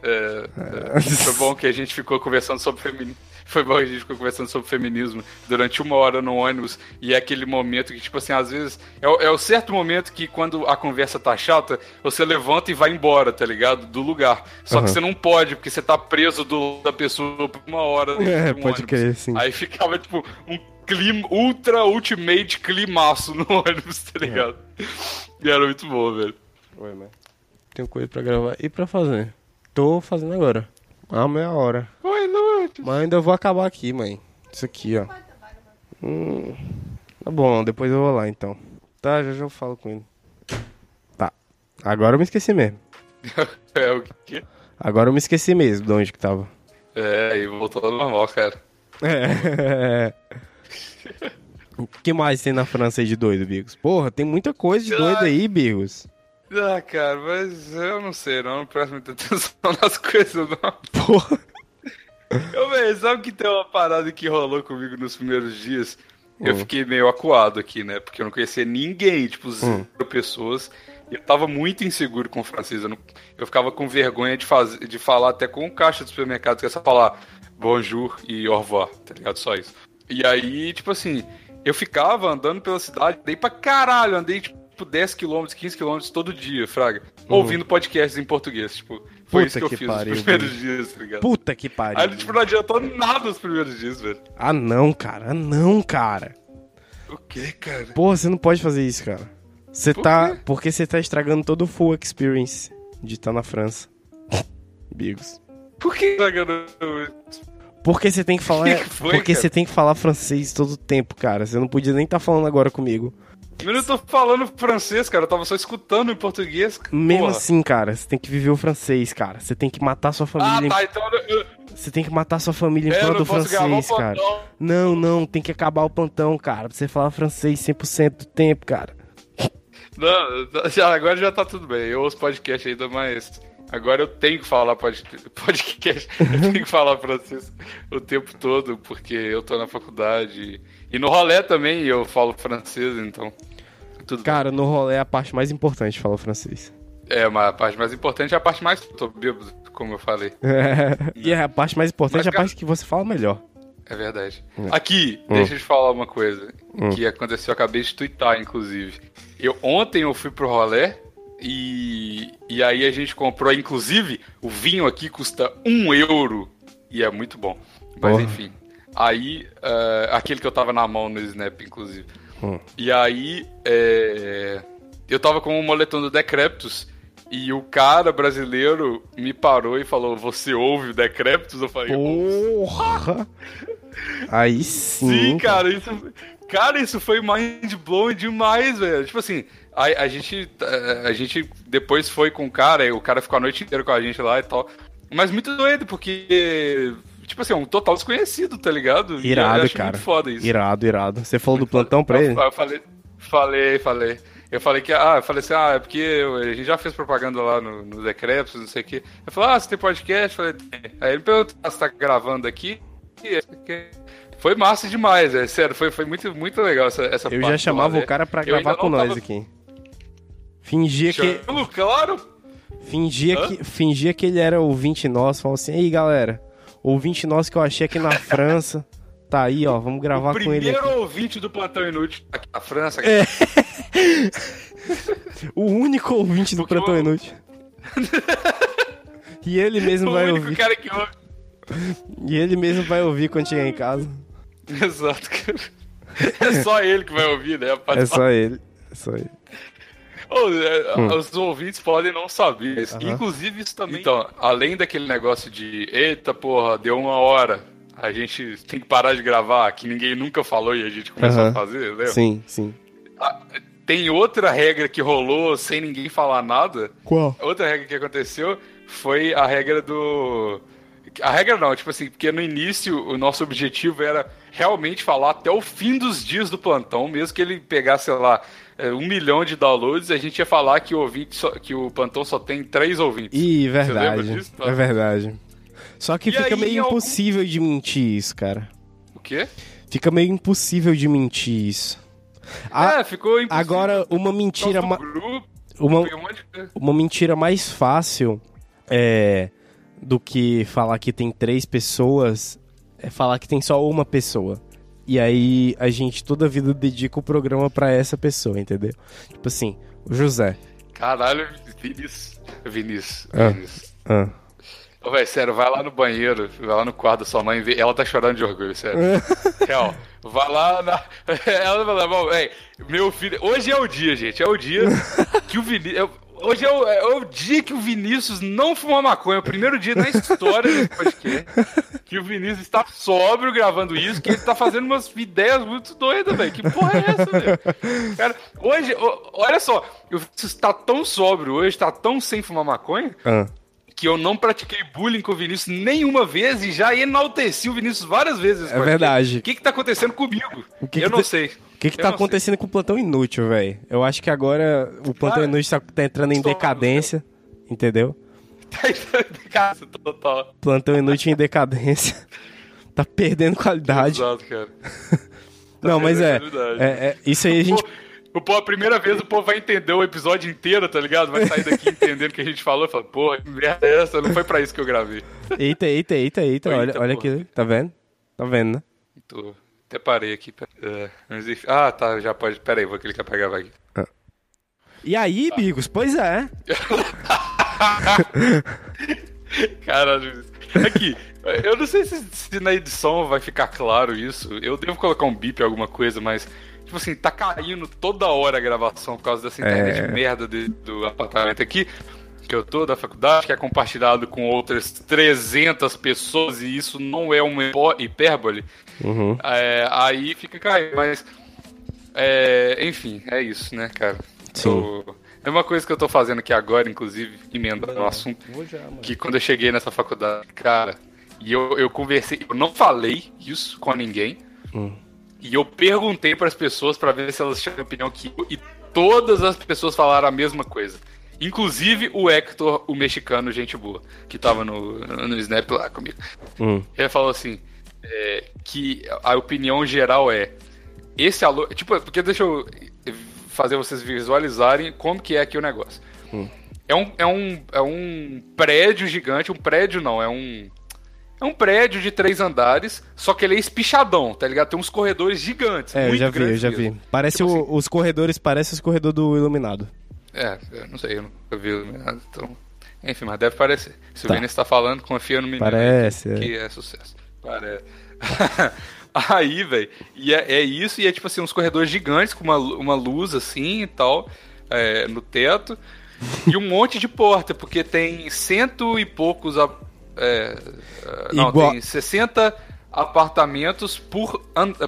é, é, (laughs) foi bom que a gente ficou conversando sobre feminismo. Foi bom que a gente ficou conversando sobre feminismo durante uma hora no ônibus. E é aquele momento que, tipo assim, às vezes. É, o- é o certo momento que quando a conversa tá chata, você levanta e vai embora, tá ligado? Do lugar. Só Aham. que você não pode, porque você tá preso do da pessoa por uma hora. É, de um pode ônibus. crer, sim. Aí ficava, tipo, um clima, ultra ultimate climaço no (laughs) ônibus, tá ligado? E era muito bom, velho. Oi, mãe. Tenho coisa pra gravar e pra fazer. Tô fazendo agora. Ah, meia hora. Oi, Luz! forte. Mas ainda vou acabar aqui, mãe. Isso aqui, ó. Hum, tá bom, depois eu vou lá então. Tá, já já eu falo com ele. Tá. Agora eu me esqueci mesmo. (laughs) É o quê? Agora eu me esqueci mesmo de onde que tava. É, e voltou ao normal, cara. É. (laughs) (laughs) O que mais tem na França aí de doido, Bigos? Porra, tem muita coisa de doido aí, Bigos. Ah, cara, mas eu não sei, não, não presto muita atenção (laughs) nas coisas, não. Porra. Eu, velho, sabe que tem uma parada que rolou comigo nos primeiros dias? Eu Hum. fiquei meio acuado aqui, né? Porque eu não conhecia ninguém, tipo, zero Hum. pessoas. E eu tava muito inseguro com o francês. Eu, não- eu ficava com vergonha de, fazer, de falar até com o caixa do supermercado, que é só falar bonjour e au revoir, tá ligado? Só isso. E aí, tipo assim, eu ficava andando pela cidade, dei pra caralho, andei tipo 10 km, 15 km todo dia, Fraga. Ouvindo podcasts em português, tipo. Foi Uhum. Puta isso que eu que fiz pariu, nos primeiros dias, tá ligado? Puta que pariu. Aí, tipo, não adiantou nada os primeiros dias, velho. Ah, não, cara. Ah, não, cara. O que, cara? Porra, você não pode fazer isso, cara. Você Por tá. quê? Porque você tá estragando todo o full experience de estar na França. (laughs) Bigos. Por que tá ganhando Porque você tem que falar. (laughs) Que que foi, porque cara? você tem que falar francês todo o tempo, cara. Você não podia nem estar falando agora comigo. Eu não tô falando francês, cara. Eu tava só escutando em português. Mesmo porra. assim, cara, você tem que viver o francês, cara. Você tem que matar sua Ah, família. em- tá. Então eu, Você tem que matar sua família em é, prol do francês, cara. plantão. Não, não, tem que acabar o plantão, cara. Pra você falar francês 100% do tempo, cara. Não, já, agora já tá tudo bem. Eu ouço podcast ainda, mas agora eu tenho que falar pod- podcast. eu tenho que falar francês o tempo todo, porque eu tô na faculdade. E no rolê também eu falo francês, então. Tudo Cara, no rolê é a parte mais importante falar francês. bem. É, mas a parte mais importante é a parte mais. Tô bêbado, como eu falei. (laughs) e a parte mais importante Mas, é a parte que você fala melhor. É verdade. Aqui, deixa eu te falar uma coisa que aconteceu, eu acabei de twittar, inclusive. Eu, ontem eu fui pro rolê e, e aí a gente comprou, inclusive, o vinho aqui custa um euro e é muito bom. Mas Porra. enfim. Aí, eh, aquele que eu tava na mão no Snap, inclusive. Hum. E aí, é, eu tava com o moletom do Decreptus e o cara brasileiro me parou e falou: Você ouve o Decreptus? Eu falei: Porra! Aí sim. Sim, cara, isso. Cara, isso foi mind blowing demais, velho. Tipo assim, a, a gente. eh, A gente depois foi com o cara, e o cara ficou a noite inteira com a gente lá e tal. Mas muito doido, porque. Tipo assim, é um total desconhecido, tá ligado? Irado, cara. Muito foda isso. Irado, irado. Você falou do plantão pra ele? Eu, falei, falei, falei. Eu falei que, ah, eu falei assim, ah, é porque eu- a gente já fez propaganda lá no, no Decretos, não sei o quê. Eu falei, ah, você tem podcast? Eu falei, tem. Aí ele perguntou, ah, você tá gravando aqui? E Foi massa demais, é sério, foi, foi muito, muito legal essa, essa Eu já chamava rolê. o cara pra gravar com nós tava- aqui. Fingia que, claro! fingia, Hã? que, fingia que ele era ouvinte nosso. Falou assim: Ei galera, ouvinte nosso que eu achei aqui na (laughs) França. Tá aí, ó, vamos gravar com ele primeiro ouvinte do Plantão Inútil aqui na França. É. (laughs) O único ouvinte do Porque Plantão eu- Inútil. E ele (laughs) mesmo o vai único ouvir. cara que ouve. E ele mesmo vai ouvir quando chegar em casa. Exato, cara. É só ele que vai ouvir, né? É só ele. É só ele. É, Os ouvintes podem não saber. isso. Aham. Inclusive isso também. Então, além daquele negócio de eita porra, deu uma hora. A gente tem que parar de gravar, que ninguém nunca falou e a gente começou Aham. a fazer, lembra? Sim, sim. Ah, Tem outra regra que rolou sem ninguém falar nada. Qual? Outra regra que aconteceu foi a regra do. A regra não, tipo assim, porque no início o nosso objetivo era realmente falar até o fim dos dias do plantão, mesmo que ele pegasse, sei lá, é, um milhão de downloads, a gente ia falar que o, ouvinte só- que o plantão só tem três ouvintes. Ih, verdade. disso? É verdade. Só que E fica aí, meio em algum- impossível de mentir isso, cara. O quê? Fica meio impossível de mentir isso. É, ficou impossível. agora, uma mentira, ma- grupo, uma, um de uma mentira mais fácil é, do que falar que tem três pessoas é falar que tem só uma pessoa. E aí a gente toda a vida dedica o programa pra essa pessoa, entendeu? Tipo assim, o José. Caralho, Vinícius. Vinícius. Ah. Vinícius. Ah. Ô, velho, sério, vai lá no banheiro, vai lá no quarto da sua mãe, vê- ela tá chorando de orgulho, sério. (laughs) Real, vai lá na. (laughs) Ela vai lá, "Bom, véi, meu filho. Hoje é o dia, gente, é o dia (laughs) que o Vinícius. Hoje é o, é o dia que o Vinícius não fumou maconha. É o primeiro dia na história desse podcast (laughs) que o Vinícius está sóbrio gravando isso, que ele está fazendo umas ideias muito doidas, velho. Que porra é essa, velho? Cara, hoje, olha só, o Vinícius está tão sóbrio hoje, está tão sem fumar maconha, Ah. que eu não pratiquei bullying com o Vinícius nenhuma vez e já enalteci o Vinícius várias vezes. É verdade. O que que tá acontecendo comigo? Que eu que não te- sei. O que que tá não sei. acontecendo com o plantão inútil, velho? Eu acho que agora o plantão Cara, inútil tá, tá entrando em decadência, entendeu? (laughs) Tá entrando em casa total. Plantão inútil em decadência. (laughs) Tá perdendo qualidade. Exato, cara. (laughs) Não, mas é, é, é- Isso aí a gente. Pô, o pô, a primeira vez o povo vai entender o episódio inteiro, tá ligado? Vai sair daqui entendendo o que a gente falou e fala, pô, que merda é essa? Não foi pra isso que eu gravei. Eita, eita, eita, eita. Eita, Olha, olha porra. aqui. Tá vendo? Tá vendo, né? Tô... Até parei aqui. é, enfim- Ah, tá, já pode. Pera aí, vou clicar pra gravar aqui. E aí, Bigos? Pois é. (laughs) Caralho. Aqui, eu não sei se, se na edição vai ficar claro isso. Eu devo colocar um bip alguma coisa, mas. Tipo assim, tá caindo toda hora a gravação por causa dessa internet É. merda de- do apartamento aqui. Que eu tô da faculdade, que é compartilhado com outras 300 pessoas e isso não é uma hipérbole. Uhum. É, aí fica caindo, mas. é, enfim, é isso, né, cara? Sim. Eu- é uma coisa que eu tô fazendo aqui agora, inclusive, emendando no assunto Vou já, que quando eu cheguei nessa faculdade, cara, e eu, eu conversei, eu não falei isso com ninguém, Hum. e eu perguntei para as pessoas para ver se elas tinham opinião que eu, e todas as pessoas falaram a mesma coisa. Inclusive o Hector, o mexicano, gente boa, que tava no, no Snap lá comigo. Hum. Ele falou assim, é, que a opinião geral é, esse aluno, tipo, porque deixa eu fazer vocês visualizarem como que é aqui o negócio. É um, é, um, é um prédio gigante, um prédio não, é um. É um prédio de três andares, só que ele é espichadão, tá ligado? Tem uns corredores gigantes. É, eu já vi, eu já mesmo. vi. Parece Tipo o- assim, os corredores, parece os corredores do Iluminado. É, eu não sei, eu nunca vi então. Enfim, mas deve parecer. Se Tá. o Vinícius tá falando, confia no menino. Parece, Que, que é sucesso. Parece. (laughs) Aí, velho, e é, é isso, e é tipo assim, uns corredores gigantes com uma, uma luz assim e tal, é, no teto, e um monte de porta, porque tem cento e poucos. a- é, é, não, Igual- tem 60 apartamentos por,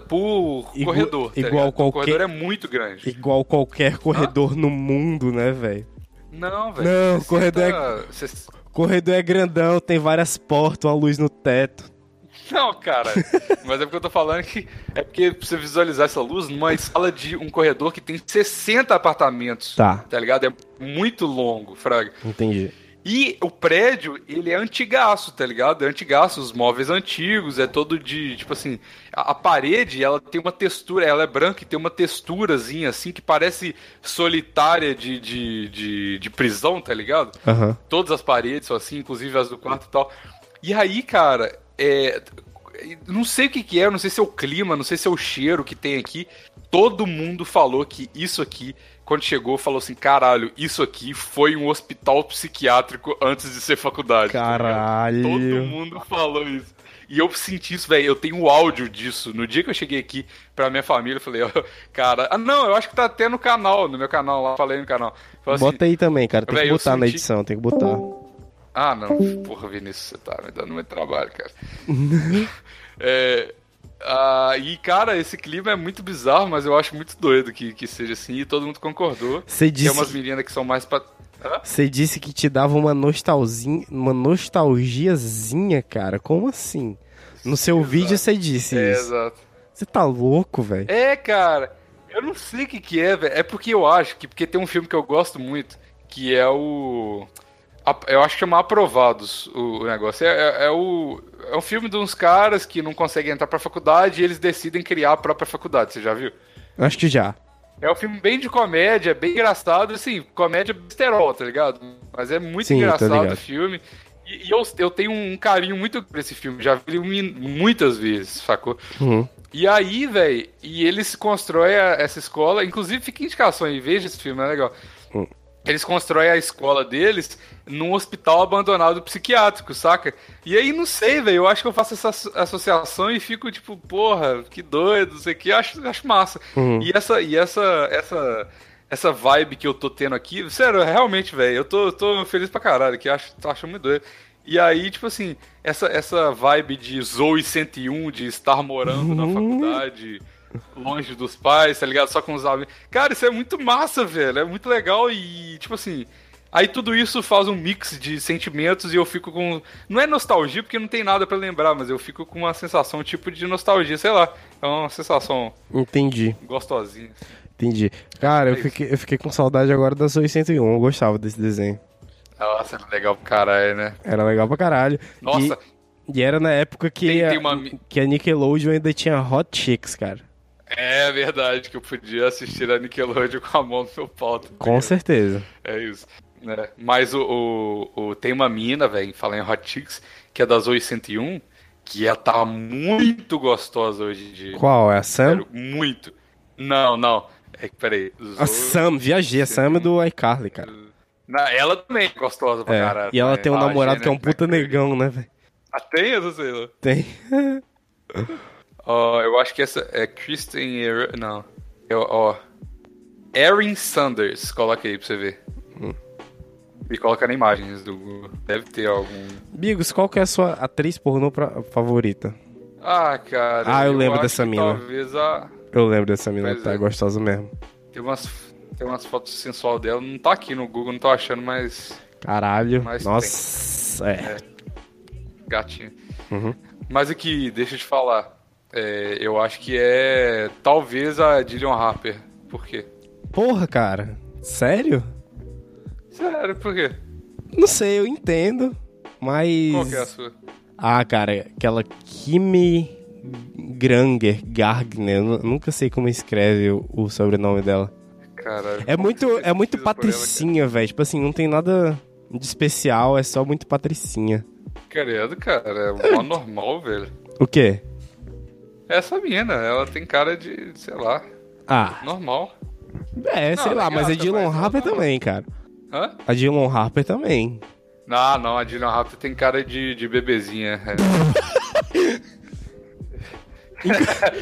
por Igu- corredor. tá igual ligado? qualquer- O corredor é muito grande. Igual qualquer corredor no mundo, né, velho? Não, velho. Não, 60 corredor é- 60 Corredor é grandão, tem várias portas, uma luz no teto. Não, cara. (laughs) Mas é porque eu tô falando que. É porque pra você visualizar essa luz numa sala de um corredor que tem 60 apartamentos. Tá. Tá ligado? É muito longo, Fraga. Entendi. E o prédio, ele é antigaço, tá ligado? É antigaço, os móveis antigos, é todo de, tipo assim, a, a parede, ela tem uma textura, ela é branca e tem uma texturazinha, assim, que parece solitária de, de, de, de prisão, tá ligado? Aham. Todas as paredes são assim, inclusive as do quarto e tal. E aí, cara, é. Não sei o que, que é, não sei se é o clima, não sei se é o cheiro que tem aqui. Todo mundo falou que isso aqui, quando chegou, falou assim: caralho, isso aqui foi um hospital psiquiátrico antes de ser faculdade. tá? Caralho. Todo mundo falou isso. E eu senti isso, velho. Eu tenho o áudio disso. No dia que eu cheguei aqui pra minha família, eu falei, ó, cara. Ah, não, eu acho que tá até no canal, no meu canal lá, falei no canal. Falei assim, Bota aí também, cara. Tem Véi, que botar na senti- edição, tem que botar. Ah, não. Porra, Vinícius, você tá me dando muito trabalho, cara. (laughs) é, ah, e, cara, esse clima é muito bizarro, mas eu acho muito doido que, que seja assim. E todo mundo concordou. Você Tem disse, umas meninas que são mais pra... Você disse que te dava uma nostalgia, uma nostalgiazinha, cara. Como assim? No seu Exato. vídeo você disse É, isso. exato. Você tá louco, velho? É, cara. Eu não sei o que que é, velho. É porque eu acho que... Porque tem um filme que eu gosto muito, que é o... Eu acho que chama Aprovados o o negócio. É, é- é o, é um filme de uns caras que não conseguem entrar pra faculdade e eles decidem criar a própria faculdade. Você já viu? Acho que já. É um filme bem de comédia, bem engraçado, assim, comédia besterol, tá ligado? Mas é muito Sim, engraçado o filme. E, e eu, eu tenho um carinho muito por esse filme, já vi ele muitas vezes, sacou? Uhum. E aí, velho, e eles constroem a- essa escola, inclusive fica indicação aí, veja esse filme, é legal. Hum. Eles constroem a escola deles num hospital abandonado psiquiátrico, saca? E aí, não sei, velho, eu acho que eu faço essa asso- associação e fico tipo, porra, que doido, não sei o que, acho, acho massa. Uhum. E essa, e essa, essa, essa vibe que eu tô tendo aqui, sério, realmente, velho, eu tô, tô feliz pra caralho, que acho, achando muito doido. E aí, tipo assim, essa, essa vibe de Zoe 101, de estar morando na faculdade, longe dos pais, tá ligado? Só com os amigos. Cara, isso é muito massa, velho. É muito legal e, tipo assim. Aí tudo isso faz um mix de sentimentos e eu fico com. Não é nostalgia, porque não tem nada pra lembrar, mas eu fico com uma sensação tipo de nostalgia, sei lá. É uma sensação Entendi, gostosinha. entendi. Cara, eu É isso. fiquei, eu fiquei com saudade agora da Zoe 101, eu gostava desse desenho. Nossa, é legal pro caralho, né? Era legal pra caralho. Nossa, E, e era na época que, Tem- a, tem uma que a Nickelodeon ainda tinha Hot Chicks, cara. É verdade que eu podia assistir a Nickelodeon com a mão no meu pau. tá Com certeza. É isso. Né? Mas o, o, o- tem uma mina, velho, falar em Hot Chicks, que é da Zoe 101, que ela tá muito gostosa hoje em dia. Qual? É a Sam? Sério, muito. Não, não. É que, peraí. A Sam, viajei. A Sam é do iCarly, cara. Não, ela também é gostosa pra É, caralho. e ela também. tem um Ah, namorado que é um puta Curry. negão, né, velho? Ah, tem? Eu não sei. não. Tem. (laughs) Ó, eu acho que essa é Kristen... Er- Não. Eu, ó. Erin Sanders. Coloca aí pra você ver. Hum. E coloca na imagens do Google. Deve ter algum... Bigos, qual que é a sua atriz pornô pra- favorita? Ah, cara. Ah, eu lembro acho dessa mina. Talvez a. Eu lembro dessa mina, Pois tá é. gostosa mesmo. Tem umas, tem umas fotos sensual dela. Não tá aqui no Google, não tô achando, mas. Caralho. Mas Nossa, é. Gatinha. Uhum. Mas aqui, deixa eu te falar. É, eu acho que é. Talvez a Dillian Harper. Por quê? Porra, cara. Sério? Sério, por quê? Não sei, eu entendo. Mas. Qual que é a sua? Ah, cara, aquela Kimi Granger, Gardner, eu nu- nunca sei como escreve o, o sobrenome dela. Cara. É muito, é muito patricinha, velho. Tipo assim, não tem nada de especial, é só muito patricinha. Credo, cara. É mó (laughs) normal, velho. O quê? Essa mina, ela tem cara de, sei lá, Ah, normal. é, sei ela lá, é mas a Dylan Harper também, cara. Hã? A Dylan Harper também. Não, não, a Dylan Harper tem cara de, de bebezinha. É.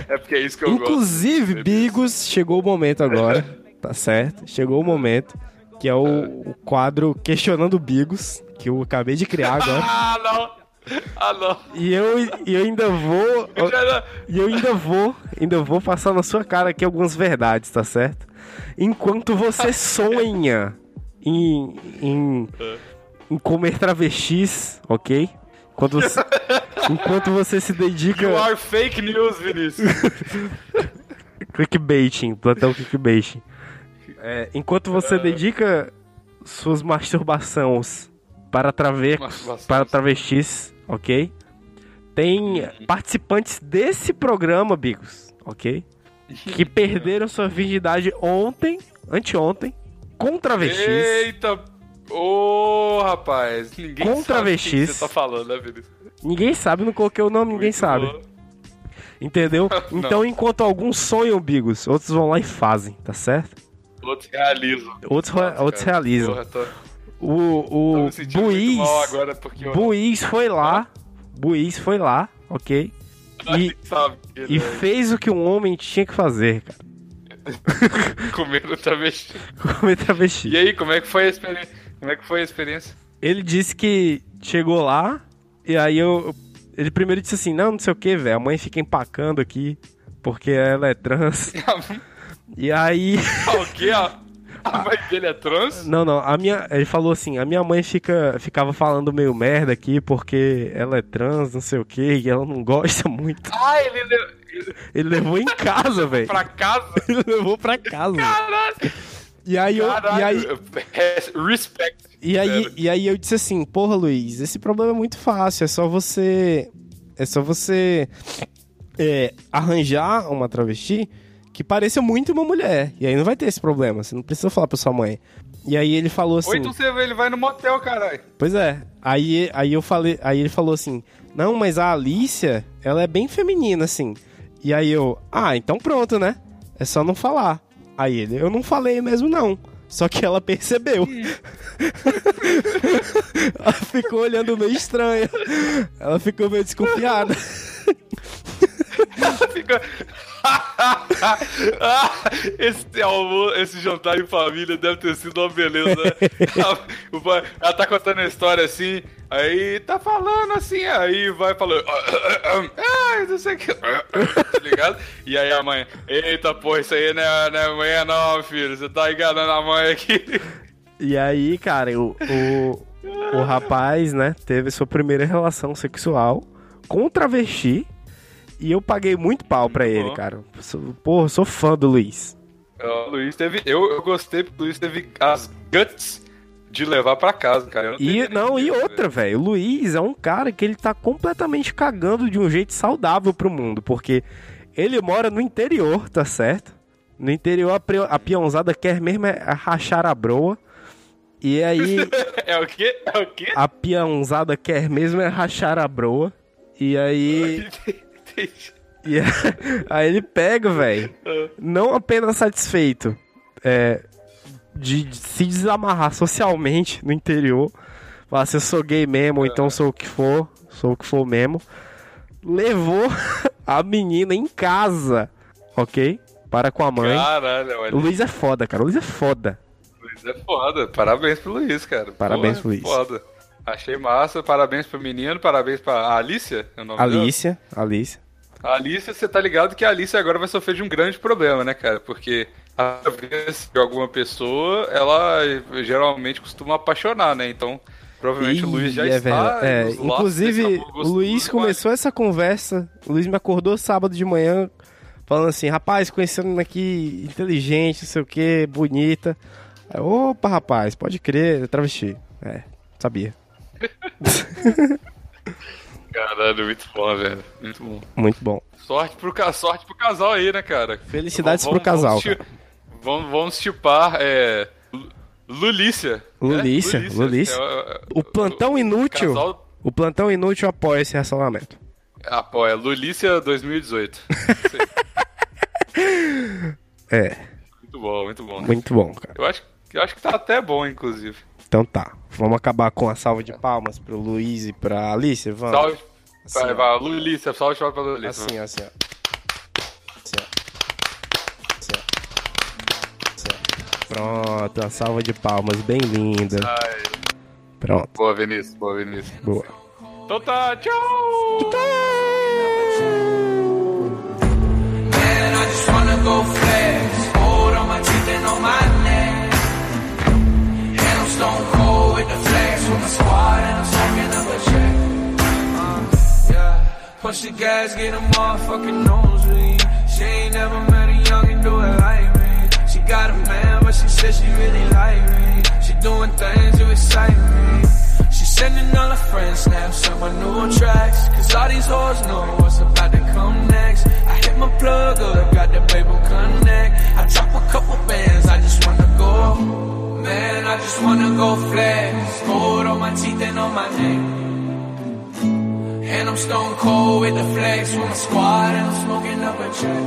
(laughs) é porque é isso que eu Inclusive, gosto. Bigos, chegou o momento agora, (laughs) tá certo? Chegou o momento, que é o, o quadro Questionando Bigos, que eu acabei de criar agora. Ah, não! Ah, não! E eu, e eu ainda vou. E eu ainda vou, ainda vou passar na sua cara aqui algumas verdades, tá certo? Enquanto você (laughs) sonha em, em, em comer travestis, ok? Enquanto você, (laughs) enquanto você se dedica. You are fake news, Vinícius. (laughs) Clickbaiting, plantão clickbaiting. É, enquanto você dedica suas masturbações para, trave... Masturbações. para travestis, ok? Tem participantes desse programa, Bigos, ok? Que perderam sua virgindade ontem, anteontem, com travestis. Eita! Ô, rapaz, ninguém Com sabe travestis. você tá falando, né, Vinícius? Ninguém sabe, não coloquei o nome, ninguém Muito sabe. Entendeu? (laughs) Então, enquanto alguns sonham, Bigos, outros vão lá e fazem, tá certo? Outros realizam. Outros, Nossa, outros cara, realizam. Porra, tô, tô O, o Buiz, eu Buiz foi lá, Buiz foi lá, ok? E, e fez o que um homem tinha que fazer, cara. comendo travesti. Comer travesti. E aí, como é que foi a experiência? Como é que foi a experiência? Ele disse que chegou lá, e aí eu. Ele primeiro disse assim: Não, não sei o que, velho. A mãe fica empacando aqui, porque ela é trans. (laughs) E aí. (laughs) o quê? (laughs) A, mãe dele é trans? Não, não. A minha, ele falou assim: a minha mãe fica, ficava falando meio merda aqui porque ela é trans, não sei o que, e ela não gosta (laughs) muito. Ah, ele levou Ele levou em casa, velho. pra casa? (laughs) Ele levou pra casa. Caralho! E aí, eu, e Caralho! aí, Res- Respect. e aí, e aí eu disse assim, porra, Luiz, esse problema é muito fácil, é só você. É só você é, arranjar uma travesti que pareça muito uma mulher. E aí não vai ter esse problema. Você não precisa falar pra sua mãe. E aí ele falou assim. Ou então você vê, ele vai no motel, caralho. Pois é. Aí, aí eu falei, aí ele falou assim: "Não, mas a Alicia, ela é bem feminina assim". E aí eu: "Ah, então pronto, né? É só não falar". Aí ele: "Eu não falei mesmo não". Só que ela percebeu. (laughs) ela ficou olhando meio estranha. Ela ficou meio desconfiada. (laughs) (laughs) Fica... (laughs) Esse, almo, esse jantar em família deve ter sido uma beleza. (laughs) né? O pai- Ela tá contando a história assim, aí tá falando assim, aí vai falando. (coughs) Ah, não sei o que. (coughs) Tá ligado? E aí a mãe, eita, pô, isso aí não é, não é manhã não, filho. Você tá enganando a mãe aqui. E aí, cara, o, o, o rapaz, né, teve sua primeira relação sexual com um travesti. E eu paguei muito pau pra ele, cara. Sou- Porra, sou fã do Luiz. O Luiz teve. Eu, eu gostei porque o Luiz teve as guts de levar pra casa, cara. Não E não, e outra, velho. O Luiz é um cara que ele tá completamente cagando de um jeito saudável pro mundo, porque ele mora no interior, tá certo? No interior a, pre- a peãozada quer mesmo é rachar a broa. E aí. (laughs) É o quê? É o quê? a peãozada quer mesmo é rachar a broa. E aí (laughs) Entendi. e aí ele pega, velho, não apenas satisfeito é, de, de se desamarrar socialmente no interior, falar se eu sou gay mesmo, ou então sou o que for, sou o que for mesmo, levou (laughs) a menina em casa, ok? Para com a mãe. Caralho, olha. O Luiz é foda, cara. O Luiz é foda. Luiz é foda. Parabéns pro Luiz, cara. Parabéns Porra, pro Luiz. Foda. Achei massa. Parabéns pro menino. Parabéns pra Alicia. É o nome dela? Alicia, Alicia. A Alicia, você tá ligado que a Alicia agora vai sofrer de um grande problema, né, cara? Porque a vez de alguma pessoa, ela geralmente costuma apaixonar, né? Então, provavelmente o Luiz já Ih, é está. É, inclusive, o Luiz a começou essa conversa. O Luiz me acordou sábado de manhã falando assim: rapaz, conhecendo aqui inteligente, não sei o que, bonita. Aí, Opa, rapaz, pode crer, é travesti. É, sabia. (laughs) Caralho, muito bom, velho. Muito bom. Muito bom. Sorte pro, sorte pro casal aí, né, cara? Felicidades Vamos- pro casal, Vamos, cara. vamos, vamos chipar, é. Lu- Lulícia. né? Lulícia, Lulícia. É, O plantão inútil. casal- O plantão inútil apoia esse relacionamento. Apoia, Lulícia 2018. Isso aí. É, muito bom, muito bom. muito bom, cara. Eu acho, eu acho que tá até bom, inclusive. Então tá. Vamos acabar com a salva de palmas pro Luiz e pra Alice? Vamos. Salve. Assim, vai, vai, Lulícia, salve salve pra Lulícia. Assim, assim, ó. Assim, ó. Assim, ó. Assim, ó. Pronto, uma salva de palmas bem linda. Ai, Pronto, boa, Vinícius, boa, Vinícius. boa. Então tá, tchau! Man, with the flex with my squad and I'm smoking up a check. Uh, yeah. Push the gas, get a motherfucking nosebleed. She ain't never met a youngin' do it like me. She got a man, but she said she really like me. She doing things to excite me. She sending all her friends snaps on my new tracks. Cause all these hoes know what's about to come next. I hit my plug up, got the baby connect. I drop a couple bands, I just wanna go. Man, I just wanna go flex. Gold on my teeth and on my neck. And I'm stone cold with the flex with my squad and I'm smoking up a check.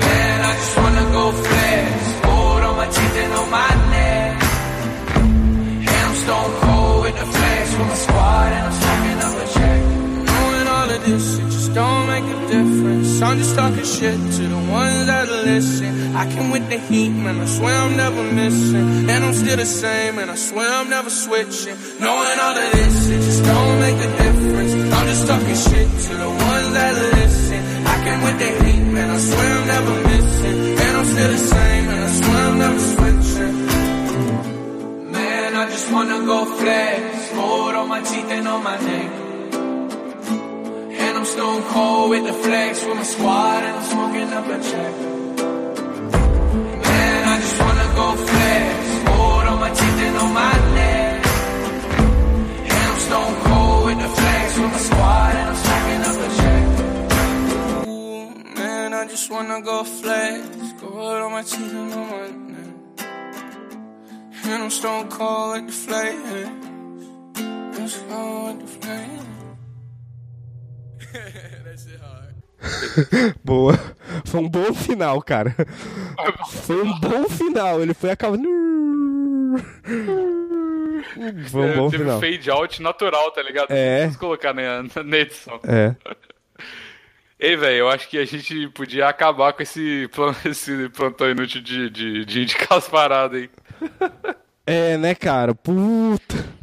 Man, I just wanna go flex. Gold on my teeth and on my neck. Difference. I'm just talking shit to the ones that listen. I can with the heat, man, I swear I'm never missing. And I'm still the same, and I swear I'm never switching. Knowing all of this, it just don't make a difference. I'm just talking shit to the ones that listen. I can with the heat, man, I swear I'm never missing. And I'm still the same, and I swear I'm never switching. Man, I just wanna go flex. Gold on my teeth and on my neck. Stone cold with the flex with my squad and I'm smoking up a check. Man, I just wanna go flex. Gold on my teeth and on my neck. And I'm stone cold with the flex with my squad and I'm smoking up a check. Ooh, man, I just wanna go flex. Gold on my teeth and on my neck. And I'm stone cold with the flex. Stone with the flex. (laughs) Boa. Foi um bom final, cara. Foi um bom final. Ele foi acabando. Foi um bom Teve final. fade out natural, tá ligado? É. Precisa colocar na, na edição. É. (laughs) Ei, velho, eu acho que a gente podia acabar com esse, plan- (laughs) esse plantão inútil de, de, de indicar as paradas aí. É, né, cara? Puta.